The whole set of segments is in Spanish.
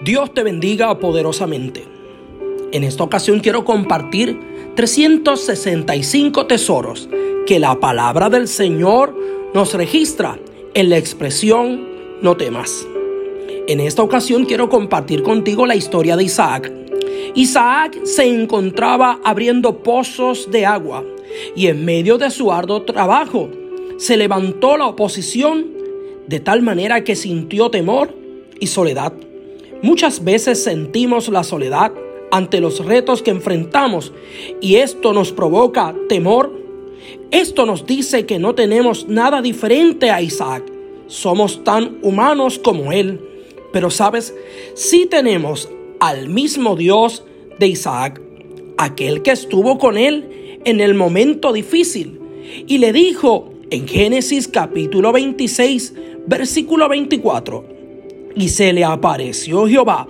Dios te bendiga poderosamente. En esta ocasión quiero compartir 365 tesoros que la palabra del Señor nos registra en la expresión no temas. En esta ocasión quiero compartir contigo la historia de Isaac. Isaac se encontraba abriendo pozos de agua y en medio de su arduo trabajo se levantó la oposición de tal manera que sintió temor y soledad. Muchas veces sentimos la soledad ante los retos que enfrentamos y esto nos provoca temor. Esto nos dice que no tenemos nada diferente a Isaac. Somos tan humanos como él. Pero sabes, sí tenemos al mismo Dios de Isaac, aquel que estuvo con él en el momento difícil y le dijo en Génesis capítulo 26, versículo 24, y se le apareció Jehová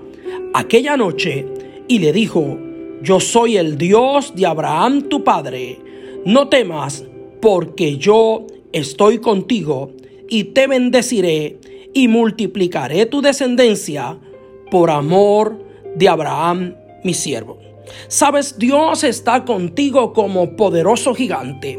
aquella noche y le dijo, yo soy el Dios de Abraham tu padre, no temas, porque yo estoy contigo y te bendeciré y multiplicaré tu descendencia por amor de Abraham mi siervo. Sabes, Dios está contigo como poderoso gigante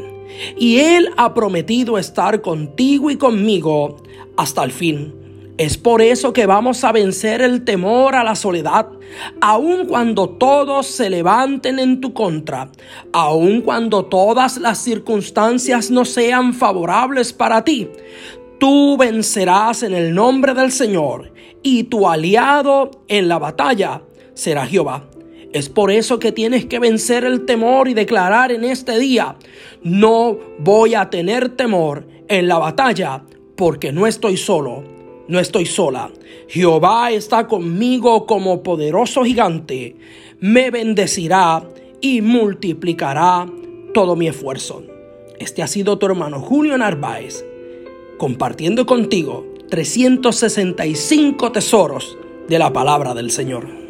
y Él ha prometido estar contigo y conmigo hasta el fin. Es por eso que vamos a vencer el temor a la soledad, aun cuando todos se levanten en tu contra, aun cuando todas las circunstancias no sean favorables para ti. Tú vencerás en el nombre del Señor y tu aliado en la batalla será Jehová. Es por eso que tienes que vencer el temor y declarar en este día, no voy a tener temor en la batalla porque no estoy solo no estoy sola. Jehová está conmigo como poderoso gigante. Me bendecirá y multiplicará todo mi esfuerzo. Este ha sido tu hermano Julio Narváez, compartiendo contigo 365 tesoros de la palabra del Señor.